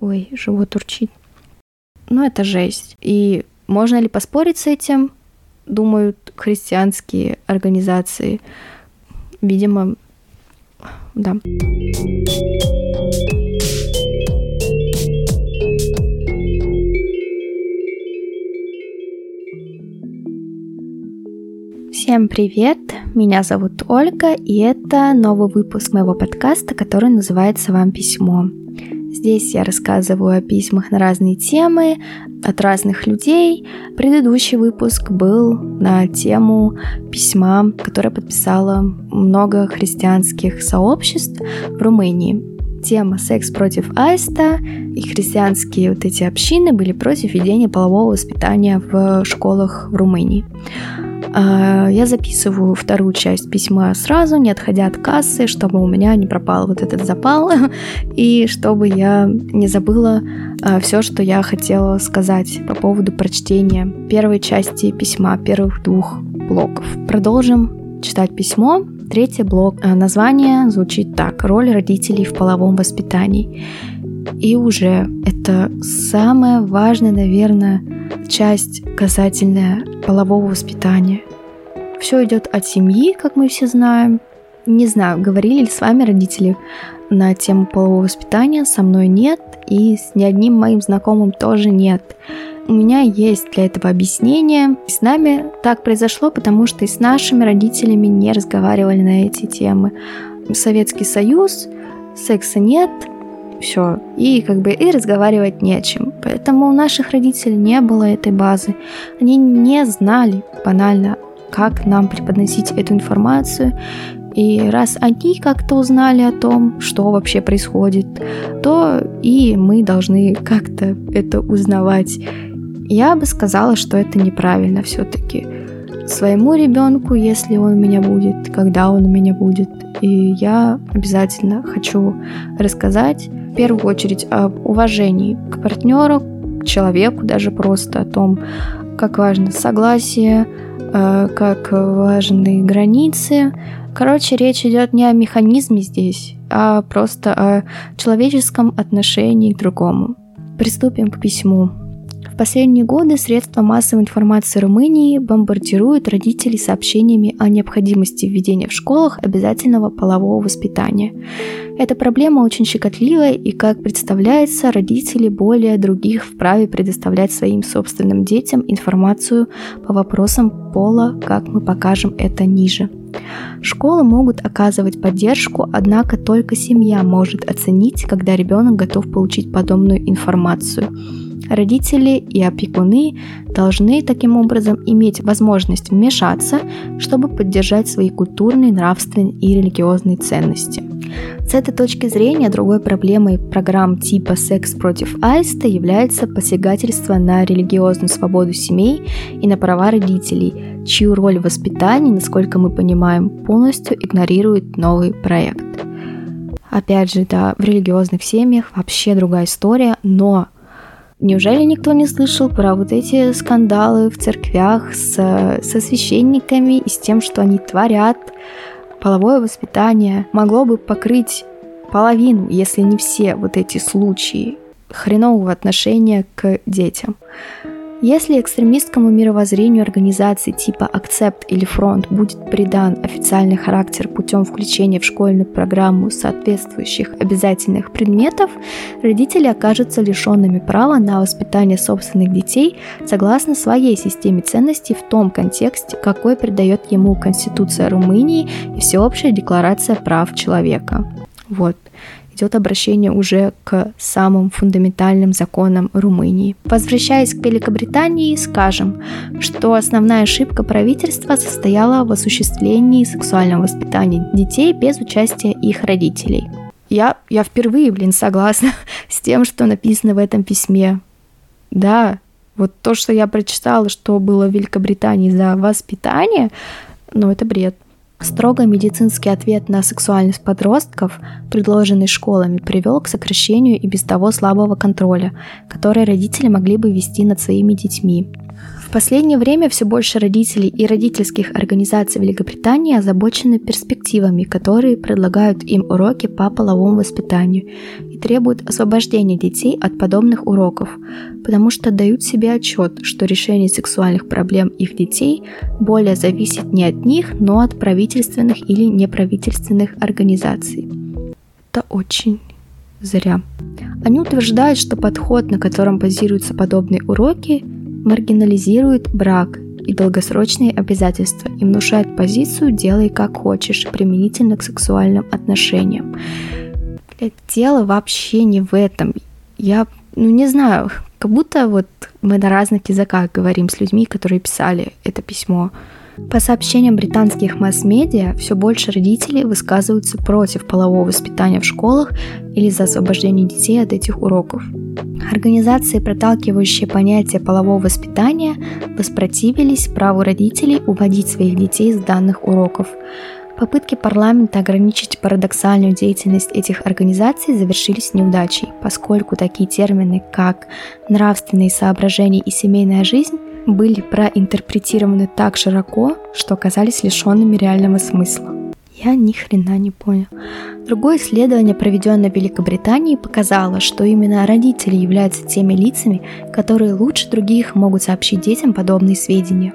Ой, живот урчит. Ну, это жесть. И можно ли поспорить с этим? Думают христианские организации. Видимо, да. Всем привет! Меня зовут Ольга, и это новый выпуск моего подкаста, который называется «Вам письмо». Здесь я рассказываю о письмах на разные темы от разных людей. Предыдущий выпуск был на тему письма, которое подписало много христианских сообществ в Румынии. Тема «Секс против аиста» и христианские вот эти общины были против ведения полового воспитания в школах в Румынии. А, я записываю вторую часть письма сразу, не отходя от кассы, чтобы у меня не пропал вот этот запал, и чтобы я не забыла а, все, что я хотела сказать по поводу прочтения первой части письма, первых двух блоков. Продолжим читать письмо. Третий блок. А, название звучит так. Роль родителей в половом воспитании. И уже это самая важная, наверное, часть касательная полового воспитания. Все идет от семьи, как мы все знаем. Не знаю, говорили ли с вами родители на тему полового воспитания, со мной нет, и с ни одним моим знакомым тоже нет. У меня есть для этого объяснение. С нами так произошло, потому что и с нашими родителями не разговаривали на эти темы. Советский Союз, секса нет, все. И как бы и разговаривать не о чем. Поэтому у наших родителей не было этой базы. Они не знали банально, как нам преподносить эту информацию. И раз они как-то узнали о том, что вообще происходит, то и мы должны как-то это узнавать. Я бы сказала, что это неправильно все-таки. Своему ребенку, если он у меня будет, когда он у меня будет. И я обязательно хочу рассказать в первую очередь об уважении к партнеру, к человеку, даже просто о том, как важно согласие, э, как важны границы. Короче, речь идет не о механизме здесь, а просто о человеческом отношении к другому. Приступим к письму последние годы средства массовой информации Румынии бомбардируют родителей сообщениями о необходимости введения в школах обязательного полового воспитания. Эта проблема очень щекотливая, и, как представляется, родители более других вправе предоставлять своим собственным детям информацию по вопросам пола, как мы покажем это ниже. Школы могут оказывать поддержку, однако только семья может оценить, когда ребенок готов получить подобную информацию. Родители и опекуны должны таким образом иметь возможность вмешаться, чтобы поддержать свои культурные, нравственные и религиозные ценности. С этой точки зрения другой проблемой программ типа «Секс против аиста» является посягательство на религиозную свободу семей и на права родителей, чью роль в воспитании, насколько мы понимаем, полностью игнорирует новый проект. Опять же, да, в религиозных семьях вообще другая история, но Неужели никто не слышал про вот эти скандалы в церквях с, со священниками и с тем, что они творят? Половое воспитание могло бы покрыть половину, если не все вот эти случаи хренового отношения к детям. Если экстремистскому мировоззрению организации типа Accept или Фронт будет придан официальный характер путем включения в школьную программу соответствующих обязательных предметов, родители окажутся лишенными права на воспитание собственных детей согласно своей системе ценностей в том контексте, какой придает ему Конституция Румынии и Всеобщая декларация прав человека. Вот идет обращение уже к самым фундаментальным законам Румынии. Возвращаясь к Великобритании, скажем, что основная ошибка правительства состояла в осуществлении сексуального воспитания детей без участия их родителей. Я, я впервые, блин, согласна с тем, что написано в этом письме. Да, вот то, что я прочитала, что было в Великобритании за воспитание, ну, это бред. Строго медицинский ответ на сексуальность подростков, предложенный школами, привел к сокращению и без того слабого контроля, который родители могли бы вести над своими детьми. В последнее время все больше родителей и родительских организаций Великобритании озабочены перспективами, которые предлагают им уроки по половому воспитанию и требуют освобождения детей от подобных уроков, потому что дают себе отчет, что решение сексуальных проблем их детей более зависит не от них, но от правительственных или неправительственных организаций. Это очень зря. Они утверждают, что подход, на котором базируются подобные уроки, маргинализирует брак и долгосрочные обязательства и внушает позицию «делай как хочешь» применительно к сексуальным отношениям. Дело вообще не в этом. Я, ну не знаю, как будто вот мы на разных языках говорим с людьми, которые писали это письмо. По сообщениям британских масс-медиа, все больше родителей высказываются против полового воспитания в школах или за освобождение детей от этих уроков. Организации, проталкивающие понятие полового воспитания, воспротивились праву родителей уводить своих детей с данных уроков. Попытки парламента ограничить парадоксальную деятельность этих организаций завершились неудачей, поскольку такие термины, как нравственные соображения и семейная жизнь, были проинтерпретированы так широко, что оказались лишенными реального смысла. Я ни хрена не понял. Другое исследование, проведенное в Великобритании, показало, что именно родители являются теми лицами, которые лучше других могут сообщить детям подобные сведения.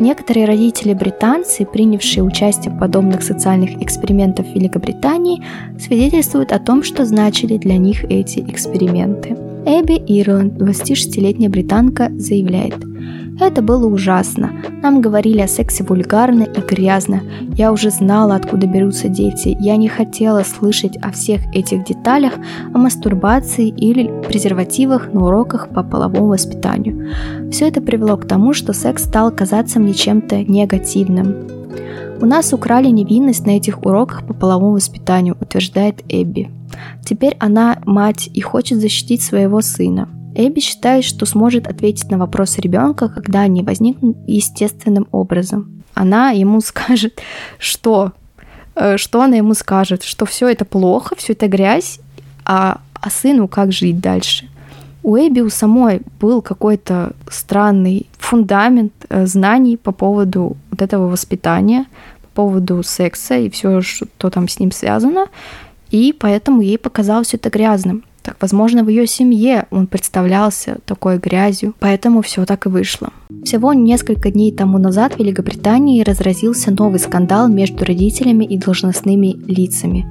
Некоторые родители-британцы, принявшие участие в подобных социальных экспериментах в Великобритании, свидетельствуют о том, что значили для них эти эксперименты. Эбби Ирланд, 26-летняя британка, заявляет – это было ужасно. Нам говорили о сексе вульгарно и грязно. Я уже знала, откуда берутся дети. Я не хотела слышать о всех этих деталях, о мастурбации или презервативах на уроках по половому воспитанию. Все это привело к тому, что секс стал казаться мне чем-то негативным. У нас украли невинность на этих уроках по половому воспитанию, утверждает Эбби. Теперь она мать и хочет защитить своего сына. Эбби считает, что сможет ответить на вопрос ребенка, когда они возникнут естественным образом. Она ему скажет, что, э, что она ему скажет, что все это плохо, все это грязь, а, а сыну как жить дальше. У Эбби у самой был какой-то странный фундамент э, знаний по поводу вот этого воспитания, по поводу секса и все, что там с ним связано, и поэтому ей показалось это грязным. Так, возможно, в ее семье он представлялся такой грязью, поэтому все так и вышло. Всего несколько дней тому назад в Великобритании разразился новый скандал между родителями и должностными лицами.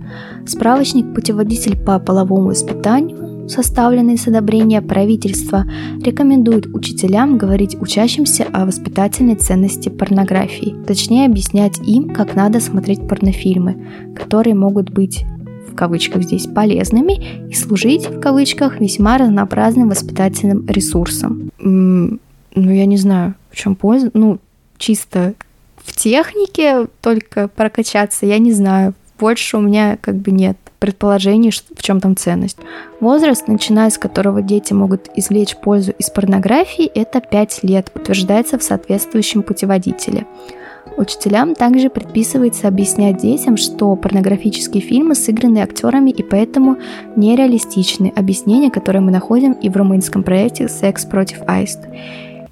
Справочник «Путеводитель по половому воспитанию», составленный с одобрения правительства, рекомендует учителям говорить учащимся о воспитательной ценности порнографии, точнее объяснять им, как надо смотреть порнофильмы, которые могут быть в кавычках здесь полезными и служить в кавычках весьма разнообразным воспитательным ресурсом. Ну, я не знаю, в чем польза. Ну, чисто в технике только прокачаться, я не знаю. Больше у меня как бы нет предположений, в чем там ценность. Возраст, начиная с которого дети могут извлечь пользу из порнографии, это 5 лет, утверждается в соответствующем путеводителе. Учителям также предписывается объяснять детям, что порнографические фильмы сыграны актерами и поэтому нереалистичны. Объяснение, которое мы находим и в румынском проекте «Секс против аист».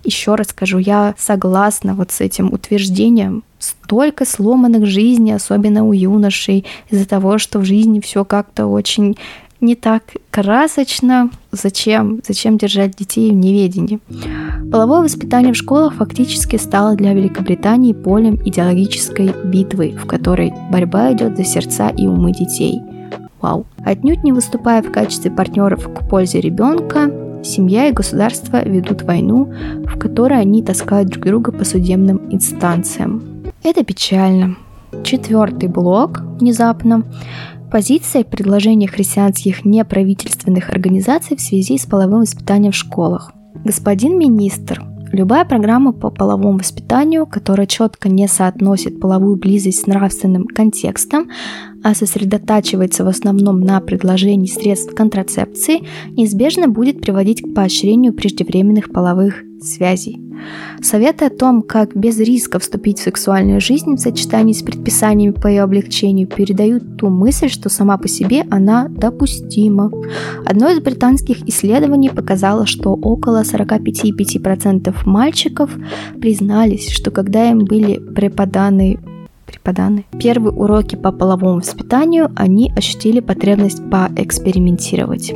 Еще раз скажу, я согласна вот с этим утверждением. Столько сломанных жизней, особенно у юношей, из-за того, что в жизни все как-то очень не так красочно. Зачем? Зачем держать детей в неведении? Половое воспитание в школах фактически стало для Великобритании полем идеологической битвы, в которой борьба идет за сердца и умы детей. Вау. Отнюдь не выступая в качестве партнеров к пользе ребенка, семья и государство ведут войну, в которой они таскают друг друга по судебным инстанциям. Это печально. Четвертый блок внезапно позиция предложения христианских неправительственных организаций в связи с половым воспитанием в школах. Господин министр, любая программа по половому воспитанию, которая четко не соотносит половую близость с нравственным контекстом, а сосредотачивается в основном на предложении средств контрацепции, неизбежно будет приводить к поощрению преждевременных половых связей. Советы о том, как без риска вступить в сексуальную жизнь в сочетании с предписаниями по ее облегчению передают ту мысль, что сама по себе она допустима. Одно из британских исследований показало, что около 45,5% мальчиков признались, что когда им были преподаны преподаны. Первые уроки по половому воспитанию они ощутили потребность поэкспериментировать.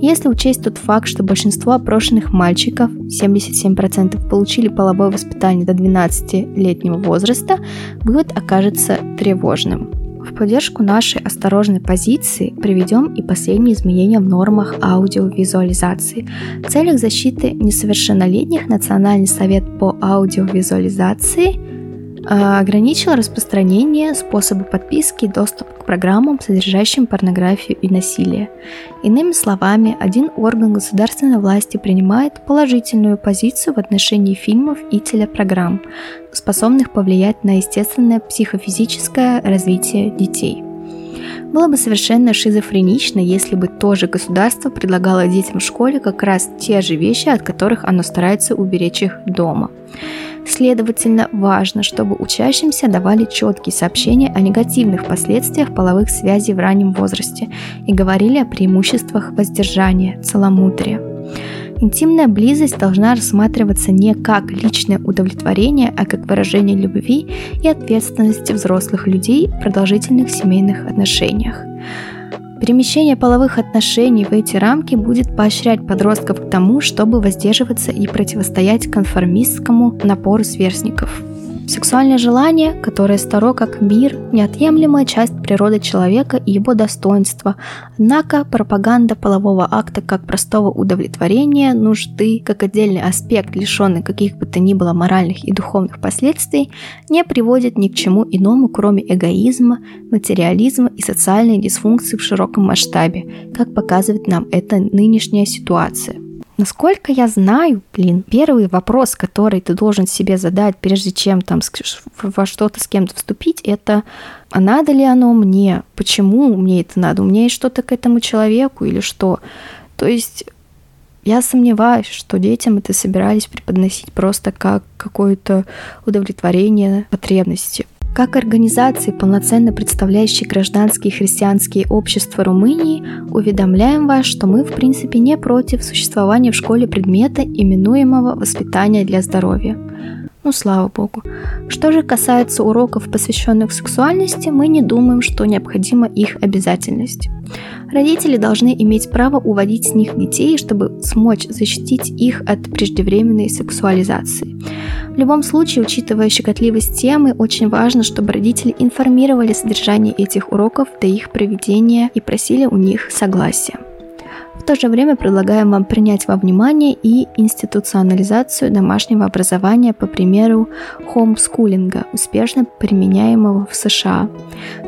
Если учесть тот факт, что большинство опрошенных мальчиков, 77%, получили половое воспитание до 12-летнего возраста, вывод окажется тревожным. В поддержку нашей осторожной позиции приведем и последние изменения в нормах аудиовизуализации. В целях защиты несовершеннолетних Национальный совет по аудиовизуализации – ограничил распространение способа подписки и доступ к программам, содержащим порнографию и насилие. Иными словами, один орган государственной власти принимает положительную позицию в отношении фильмов и телепрограмм, способных повлиять на естественное психофизическое развитие детей. Было бы совершенно шизофренично, если бы то же государство предлагало детям в школе как раз те же вещи, от которых оно старается уберечь их дома. Следовательно, важно, чтобы учащимся давали четкие сообщения о негативных последствиях половых связей в раннем возрасте и говорили о преимуществах воздержания, целомудрия. Интимная близость должна рассматриваться не как личное удовлетворение, а как выражение любви и ответственности взрослых людей в продолжительных семейных отношениях. Перемещение половых отношений в эти рамки будет поощрять подростков к тому, чтобы воздерживаться и противостоять конформистскому напору сверстников. Сексуальное желание, которое старо как мир, неотъемлемая часть природы человека и его достоинства. Однако пропаганда полового акта как простого удовлетворения, нужды, как отдельный аспект, лишенный каких бы то ни было моральных и духовных последствий, не приводит ни к чему иному, кроме эгоизма, материализма и социальной дисфункции в широком масштабе, как показывает нам эта нынешняя ситуация. Насколько я знаю, блин, первый вопрос, который ты должен себе задать, прежде чем там во что-то с кем-то вступить, это а надо ли оно мне? Почему мне это надо? У меня есть что-то к этому человеку или что? То есть я сомневаюсь, что детям это собирались преподносить просто как какое-то удовлетворение потребности. Как организации, полноценно представляющие гражданские христианские общества Румынии, уведомляем вас, что мы в принципе не против существования в школе предмета, именуемого «воспитание для здоровья». Ну, слава богу. Что же касается уроков, посвященных сексуальности, мы не думаем, что необходима их обязательность. Родители должны иметь право уводить с них детей, чтобы смочь защитить их от преждевременной сексуализации. В любом случае, учитывая щекотливость темы, очень важно, чтобы родители информировали содержание этих уроков до их проведения и просили у них согласия. В то же время предлагаем вам принять во внимание и институционализацию домашнего образования по примеру хомскулинга, успешно применяемого в США.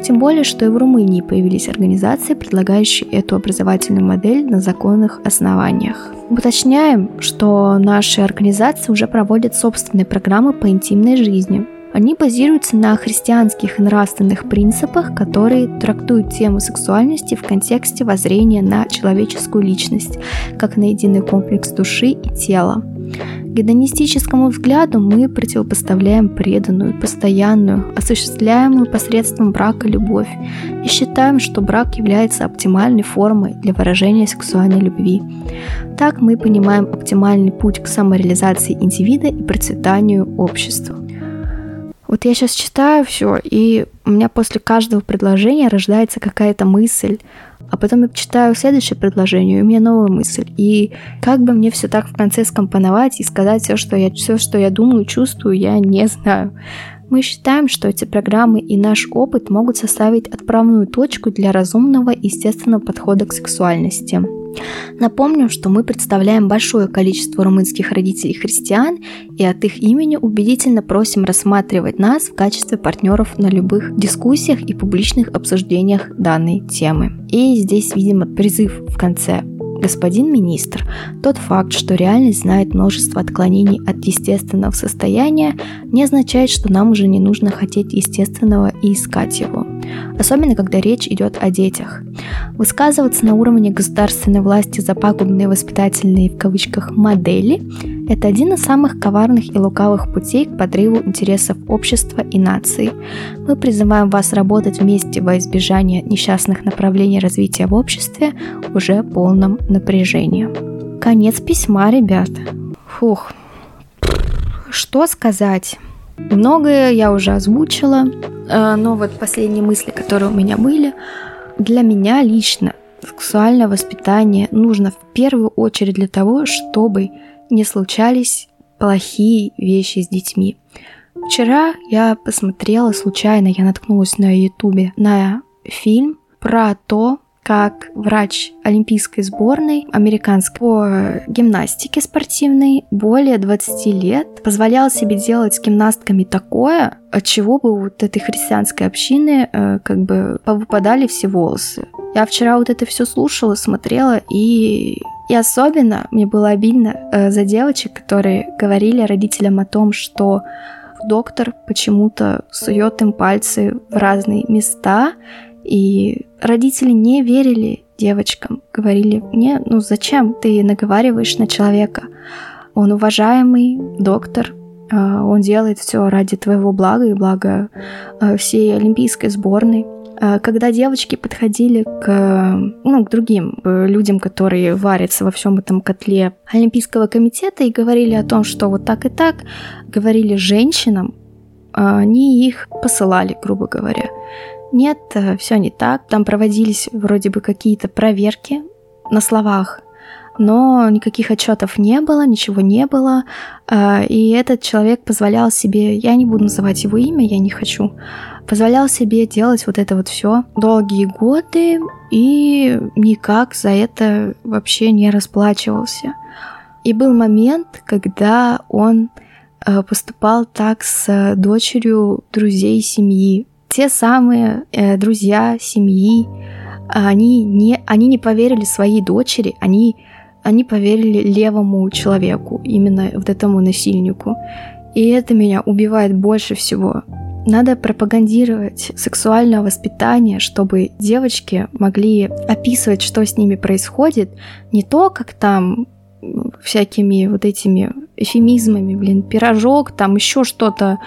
Тем более, что и в Румынии появились организации, предлагающие эту образовательную модель на законных основаниях. Уточняем, что наши организации уже проводят собственные программы по интимной жизни – они базируются на христианских и нравственных принципах, которые трактуют тему сексуальности в контексте воззрения на человеческую личность, как на единый комплекс души и тела. Гедонистическому взгляду мы противопоставляем преданную, постоянную, осуществляемую посредством брака любовь и считаем, что брак является оптимальной формой для выражения сексуальной любви. Так мы понимаем оптимальный путь к самореализации индивида и процветанию общества. Вот я сейчас читаю все, и у меня после каждого предложения рождается какая-то мысль, а потом я читаю следующее предложение, и у меня новая мысль. И как бы мне все так в конце скомпоновать и сказать все, что я, все, что я думаю, чувствую, я не знаю. Мы считаем, что эти программы и наш опыт могут составить отправную точку для разумного и естественного подхода к сексуальности. Напомню, что мы представляем большое количество румынских родителей христиан и от их имени убедительно просим рассматривать нас в качестве партнеров на любых дискуссиях и публичных обсуждениях данной темы. И здесь, видимо, призыв в конце Господин министр, тот факт, что реальность знает множество отклонений от естественного состояния, не означает, что нам уже не нужно хотеть естественного и искать его. Особенно, когда речь идет о детях. Высказываться на уровне государственной власти за пагубные воспитательные в кавычках модели Это один из самых коварных и лукавых путей к подрыву интересов общества и нации. Мы призываем вас работать вместе во избежание несчастных направлений развития в обществе уже полном напряжении. Конец письма, ребят. Фух. Что сказать? Многое я уже озвучила, но вот последние мысли, которые у меня были, для меня лично сексуальное воспитание нужно в первую очередь для того, чтобы не случались плохие вещи с детьми. Вчера я посмотрела случайно, я наткнулась на ютубе на фильм про то, как врач олимпийской сборной американской по гимнастике спортивной более 20 лет позволял себе делать с гимнастками такое, от чего бы вот этой христианской общины э, как бы повыпадали все волосы. Я вчера вот это все слушала, смотрела и и особенно мне было обидно э, за девочек, которые говорили родителям о том, что доктор почему-то сует им пальцы в разные места, и родители не верили девочкам, говорили мне, ну зачем ты наговариваешь на человека? Он уважаемый доктор, а, он делает все ради твоего блага и блага а, всей олимпийской сборной. А, когда девочки подходили к, ну, к другим э, людям, которые варятся во всем этом котле Олимпийского комитета и говорили о том, что вот так и так, говорили женщинам, они их посылали, грубо говоря. Нет, э, все не так. Там проводились вроде бы какие-то проверки на словах, но никаких отчетов не было, ничего не было. Э, и этот человек позволял себе, я не буду называть его имя, я не хочу, позволял себе делать вот это вот все долгие годы и никак за это вообще не расплачивался. И был момент, когда он э, поступал так с дочерью друзей семьи те самые э, друзья семьи, они не, они не поверили своей дочери, они, они поверили левому человеку, именно вот этому насильнику. И это меня убивает больше всего. Надо пропагандировать сексуальное воспитание, чтобы девочки могли описывать, что с ними происходит, не то, как там всякими вот этими эфемизмами, блин, пирожок, там еще что-то,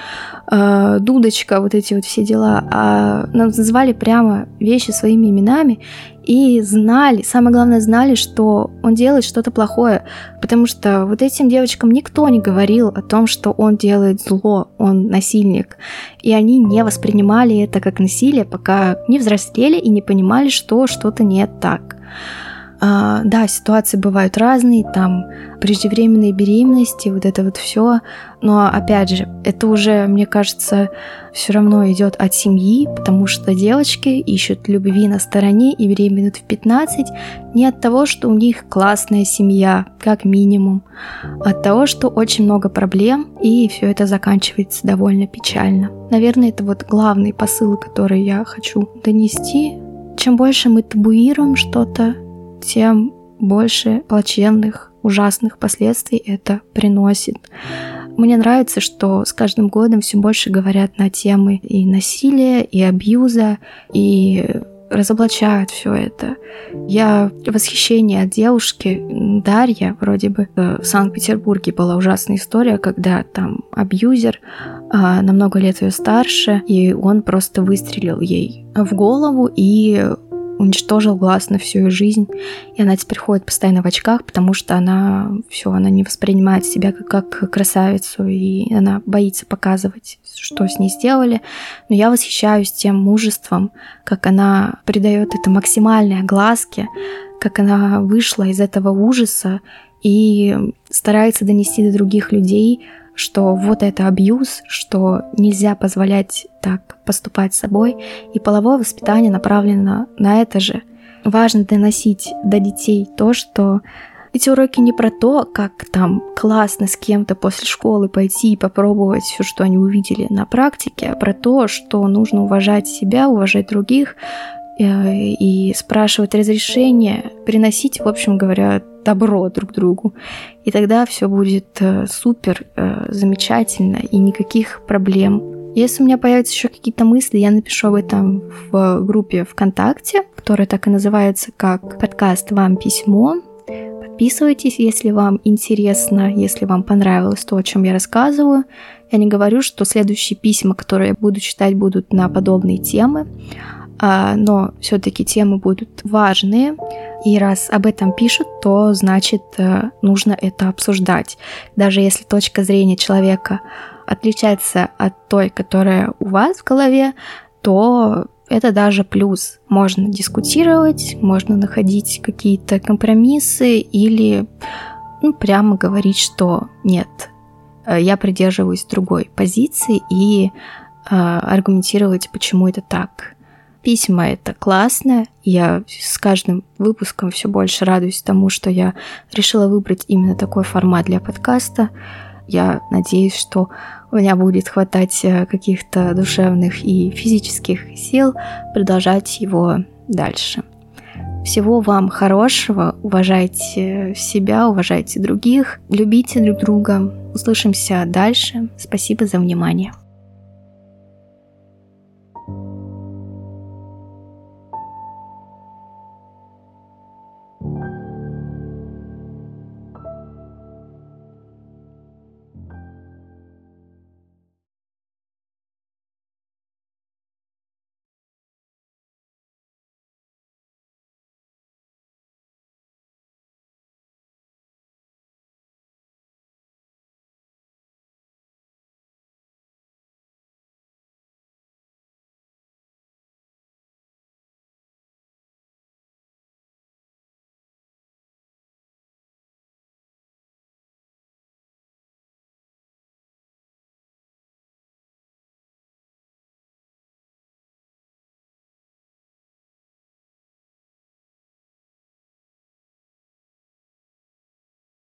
э, дудочка, вот эти вот все дела, а называли прямо вещи своими именами и знали, самое главное, знали, что он делает что-то плохое, потому что вот этим девочкам никто не говорил о том, что он делает зло, он насильник, и они не воспринимали это как насилие, пока не взрослели и не понимали, что что-то не так. А, да, ситуации бывают разные, там преждевременные беременности, вот это вот все. Но опять же, это уже, мне кажется, все равно идет от семьи, потому что девочки ищут любви на стороне и беременеют в 15 не от того, что у них классная семья, как минимум, а от того, что очень много проблем, и все это заканчивается довольно печально. Наверное, это вот главный посыл, который я хочу донести. Чем больше мы табуируем что-то, тем больше плачевных, ужасных последствий это приносит. Мне нравится, что с каждым годом все больше говорят на темы и насилия, и абьюза, и разоблачают все это. Я в восхищении от девушки Дарья, вроде бы в Санкт-Петербурге была ужасная история, когда там абьюзер а, намного лет ее старше, и он просто выстрелил ей в голову и уничтожил глаз на всю ее жизнь, и она теперь ходит постоянно в очках, потому что она все, она не воспринимает себя как, как красавицу, и она боится показывать, что с ней сделали. Но я восхищаюсь тем мужеством, как она придает это максимальной огласке, как она вышла из этого ужаса и старается донести до других людей, что вот это абьюз, что нельзя позволять так поступать с собой, и половое воспитание направлено на это же. Важно доносить до детей то, что эти уроки не про то, как там классно с кем-то после школы пойти и попробовать все, что они увидели на практике, а про то, что нужно уважать себя, уважать других э, и спрашивать разрешение, приносить, в общем говоря, добро друг другу. И тогда все будет э, супер, э, замечательно и никаких проблем. Если у меня появятся еще какие-то мысли, я напишу об этом в группе ВКонтакте, которая так и называется как подкаст «Вам письмо». Подписывайтесь, если вам интересно, если вам понравилось то, о чем я рассказываю. Я не говорю, что следующие письма, которые я буду читать, будут на подобные темы, но все-таки темы будут важные. И раз об этом пишут, то значит э, нужно это обсуждать. Даже если точка зрения человека отличается от той, которая у вас в голове, то это даже плюс. Можно дискутировать, можно находить какие-то компромиссы или ну, прямо говорить, что нет, э, я придерживаюсь другой позиции и э, аргументировать, почему это так. Письма это классно. Я с каждым выпуском все больше радуюсь тому, что я решила выбрать именно такой формат для подкаста. Я надеюсь, что у меня будет хватать э, каких-то душевных и физических сил продолжать его дальше. Всего вам хорошего, уважайте себя, уважайте других, любите друг друга. Услышимся дальше. Спасибо за внимание.